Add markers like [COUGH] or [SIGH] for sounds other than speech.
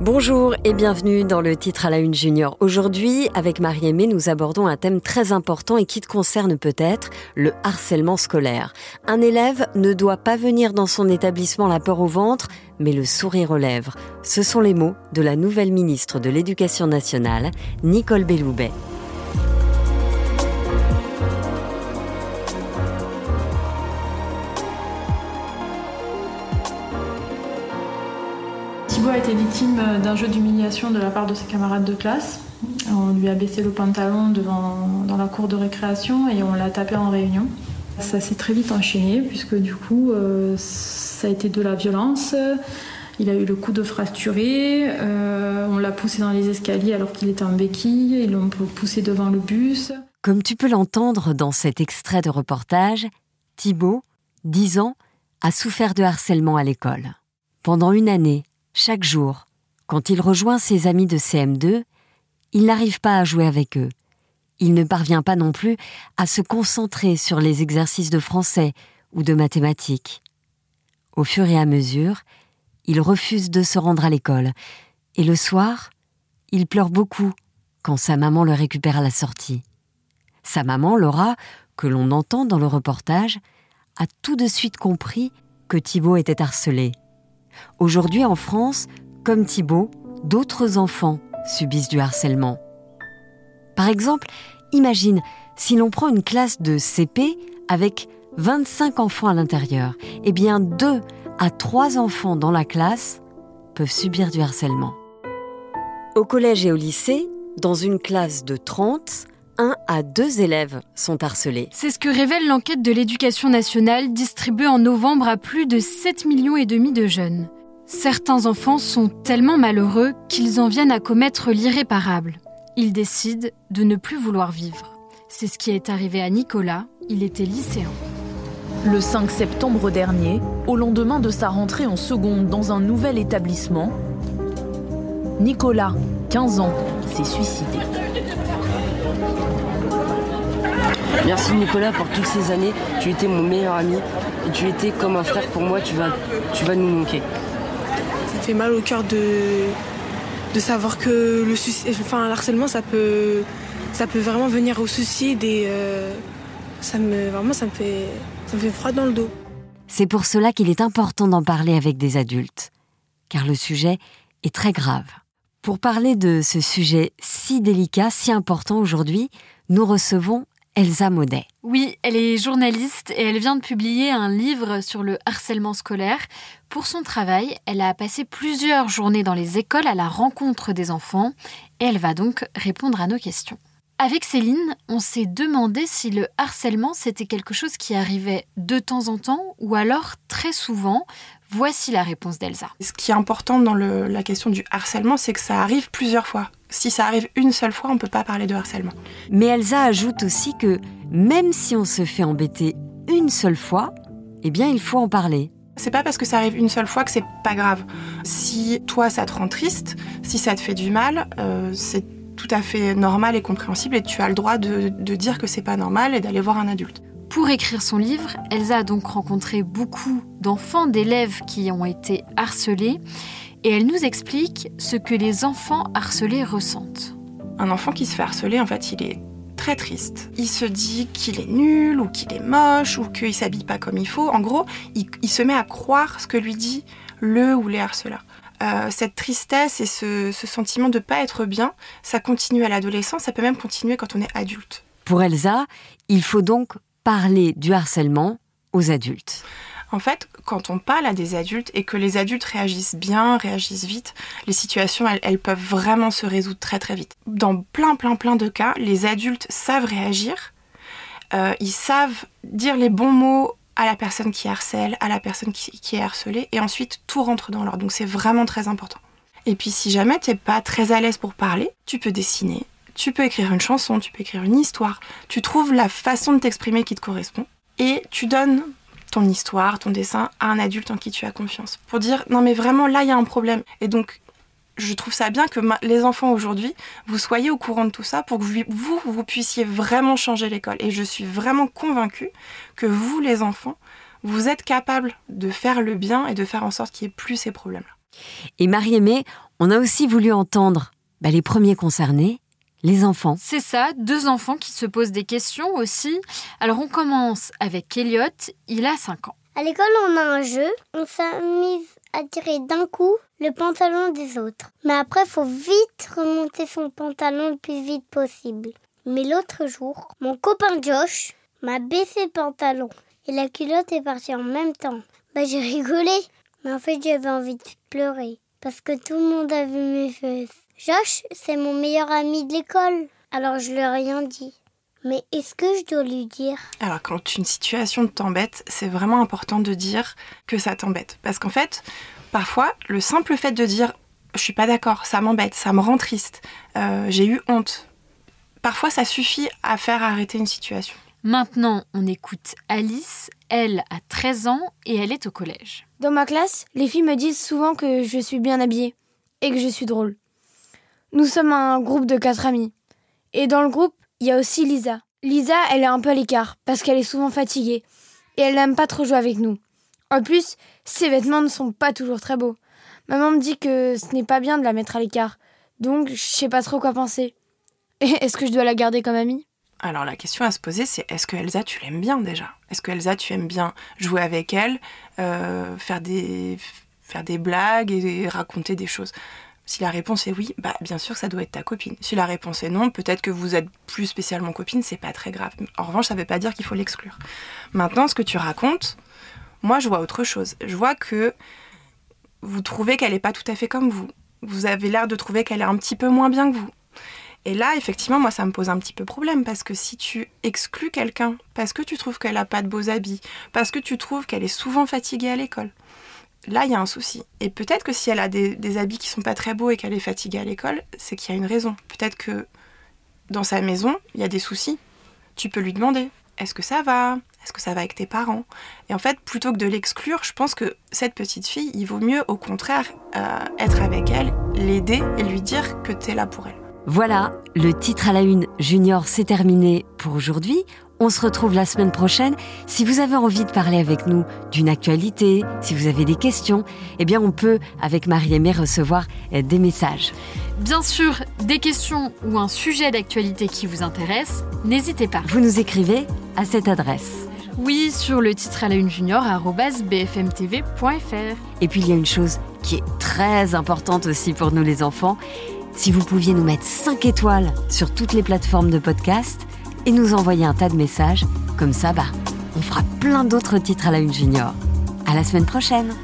Bonjour et bienvenue dans le titre à la une junior. Aujourd'hui, avec Marie-Aimée, nous abordons un thème très important et qui te concerne peut-être, le harcèlement scolaire. Un élève ne doit pas venir dans son établissement la peur au ventre, mais le sourire aux lèvres. Ce sont les mots de la nouvelle ministre de l'Éducation nationale, Nicole Belloubet. Été victime d'un jeu d'humiliation de la part de ses camarades de classe. On lui a baissé le pantalon devant, dans la cour de récréation et on l'a tapé en réunion. Ça s'est très vite enchaîné puisque du coup euh, ça a été de la violence. Il a eu le coup de fracturé, euh, on l'a poussé dans les escaliers alors qu'il était en béquille, ils l'ont poussé devant le bus. Comme tu peux l'entendre dans cet extrait de reportage, Thibaut, 10 ans, a souffert de harcèlement à l'école. Pendant une année, chaque jour, quand il rejoint ses amis de CM2, il n'arrive pas à jouer avec eux. Il ne parvient pas non plus à se concentrer sur les exercices de français ou de mathématiques. Au fur et à mesure, il refuse de se rendre à l'école, et le soir, il pleure beaucoup quand sa maman le récupère à la sortie. Sa maman, Laura, que l'on entend dans le reportage, a tout de suite compris que Thibault était harcelé. Aujourd'hui en France, comme Thibault, d'autres enfants subissent du harcèlement. Par exemple, imagine si l'on prend une classe de CP avec 25 enfants à l'intérieur, eh bien 2 à 3 enfants dans la classe peuvent subir du harcèlement. Au collège et au lycée, dans une classe de 30, 1 à 2 élèves sont harcelés. C'est ce que révèle l'enquête de l'éducation nationale distribuée en novembre à plus de 7 millions et demi de jeunes. Certains enfants sont tellement malheureux qu'ils en viennent à commettre l'irréparable. Ils décident de ne plus vouloir vivre. C'est ce qui est arrivé à Nicolas, il était lycéen. Le 5 septembre dernier, au lendemain de sa rentrée en seconde dans un nouvel établissement, Nicolas, 15 ans, s'est suicidé. Merci Nicolas pour toutes ces années. Tu étais mon meilleur ami et tu étais comme un frère pour moi. Tu vas, tu vas nous manquer. Ça fait mal au cœur de, de savoir que le enfin, l'harcèlement, ça peut, ça peut vraiment venir au suicide et euh, ça me, vraiment, ça me fait, ça me fait froid dans le dos. C'est pour cela qu'il est important d'en parler avec des adultes, car le sujet est très grave. Pour parler de ce sujet si délicat, si important aujourd'hui, nous recevons Elsa Maudet. Oui, elle est journaliste et elle vient de publier un livre sur le harcèlement scolaire. Pour son travail, elle a passé plusieurs journées dans les écoles à la rencontre des enfants et elle va donc répondre à nos questions. Avec Céline, on s'est demandé si le harcèlement c'était quelque chose qui arrivait de temps en temps ou alors très souvent. Voici la réponse d'Elsa. Ce qui est important dans la question du harcèlement, c'est que ça arrive plusieurs fois. Si ça arrive une seule fois, on ne peut pas parler de harcèlement. Mais Elsa ajoute aussi que même si on se fait embêter une seule fois, eh bien il faut en parler. C'est pas parce que ça arrive une seule fois que c'est pas grave. Si toi ça te rend triste, si ça te fait du mal, euh, c'est tout à fait normal et compréhensible et tu as le droit de, de dire que c'est pas normal et d'aller voir un adulte. Pour écrire son livre, Elsa a donc rencontré beaucoup d'enfants, d'élèves qui ont été harcelés, et elle nous explique ce que les enfants harcelés ressentent. Un enfant qui se fait harceler, en fait, il est très triste. Il se dit qu'il est nul ou qu'il est moche ou qu'il s'habille pas comme il faut. En gros, il, se met à croire ce que lui dit le ou les harceleurs. Euh, cette tristesse et ce, ce sentiment de pas être bien, ça continue à l'adolescence, ça peut même continuer quand on est adulte. Pour Elsa, il faut donc parler du harcèlement aux adultes en fait, quand on parle à des adultes et que les adultes réagissent bien, réagissent vite, les situations, elles, peuvent vraiment se résoudre très très vite. Dans plein plein plein de cas, les adultes savent réagir, euh, ils savent dire les bons mots à la personne qui harcèle, à la personne qui, qui est harcelée, et ensuite tout rentre dans l'ordre. Donc c'est vraiment très important. Et puis si jamais tu n'es pas très à l'aise pour parler, tu peux dessiner, tu peux écrire une chanson, tu peux écrire une histoire, tu trouves la façon de t'exprimer qui te correspond et tu donnes ton histoire, ton dessin à un adulte en qui tu as confiance pour dire non mais vraiment là il y a un problème et donc je trouve ça bien que les enfants aujourd'hui, vous soyez au courant de tout ça pour que vous, vous puissiez vraiment changer l'école. Et je suis vraiment convaincue que vous, les enfants, vous êtes capables de faire le bien et de faire en sorte qu'il n'y ait plus ces problèmes-là. Et Marie-Aimée, On a aussi voulu entendre bah, les premiers concernés, les enfants. C'est ça, deux enfants qui se posent des questions aussi. Alors on commence avec Elliot, il a 5 ans. À l'école, on a un jeu, on s'amuse à tirer d'un coup le pantalon des autres. Mais après, faut vite remonter son pantalon le plus vite possible. Mais l'autre jour, mon copain Josh m'a baissé le pantalon et la culotte est partie en même temps. Bah j'ai rigolé, mais en fait j'avais envie de pleurer parce que tout le monde a vu mes fesses. Josh, c'est mon meilleur ami de l'école, alors je lui ai rien dit. Mais est-ce que je dois lui dire? Alors quand une situation t'embête, c'est vraiment important de dire que ça t'embête. Parce qu'en fait, parfois, le simple fait de dire je suis pas d'accord, ça m'embête, ça me rend triste, euh, j'ai eu honte, parfois ça suffit à faire arrêter une situation. Maintenant, on écoute Alice. Elle a 13 ans et elle est au collège. Dans ma classe, les filles me disent souvent que je suis bien habillée et que je suis drôle. Nous sommes un groupe de quatre amis. Et dans le groupe, il y a aussi Lisa. Lisa, elle est un peu à l'écart parce qu'elle est souvent fatiguée et elle n'aime pas trop jouer avec nous. En plus, ses vêtements ne sont pas toujours très beaux. Maman me dit que ce n'est pas bien de la mettre à l'écart, donc je sais pas trop quoi penser. [LAUGHS] Est-ce que je dois la garder comme amie? Alors la question à se poser, c'est est-ce que Elsa, tu l'aimes bien déjà? Est-ce que Elsa, tu aimes bien jouer avec elle, euh, faire, des, faire des blagues et raconter des choses? Si la réponse est oui, bah bien sûr ça doit être ta copine. Si la réponse est non, peut-être que vous êtes plus spécialement copine, c'est pas très grave. En revanche, ça veut pas dire qu'il faut l'exclure. Maintenant, ce que tu racontes, moi je vois autre chose. Je vois que vous trouvez qu'elle n'est pas tout à fait comme vous. Vous avez l'air de trouver qu'elle est un petit peu moins bien que vous. Et là, effectivement, moi, ça me pose un petit peu problème parce que si tu exclus quelqu'un parce que tu trouves qu'elle n'a pas de beaux habits, parce que tu trouves qu'elle est souvent fatiguée à l'école, là, il y a un souci. Et peut-être que si elle a des, habits qui sont pas très beaux et qu'elle est fatiguée à l'école, c'est qu'il y a une raison. Peut-être que dans sa maison, il y a des soucis. Tu peux lui demander est-ce que ça va? Est-ce que ça va avec tes parents? Et en fait, plutôt que de l'exclure, je pense que cette petite fille, il vaut mieux au contraire euh, être avec elle, l'aider et lui dire que tu es là pour elle. Voilà, le titre à la une junior c'est terminé pour aujourd'hui. On se retrouve la semaine prochaine. Si vous avez envie de parler avec nous d'une actualité, si vous avez des questions, eh bien on peut, avec Marie-Aimée, recevoir euh, des messages. Bien sûr, des questions ou un sujet d'actualité qui vous intéresse, n'hésitez pas. Vous nous écrivez à cette adresse. Oui, sur le titre à la une junior bfmtv.fr. Et puis il y a une chose qui est très importante aussi pour nous les enfants, si vous pouviez nous mettre 5 étoiles sur toutes les plateformes de podcast et nous envoyer un tas de messages, comme ça, bah, on fera plein d'autres titres à la une junior. À la semaine prochaine!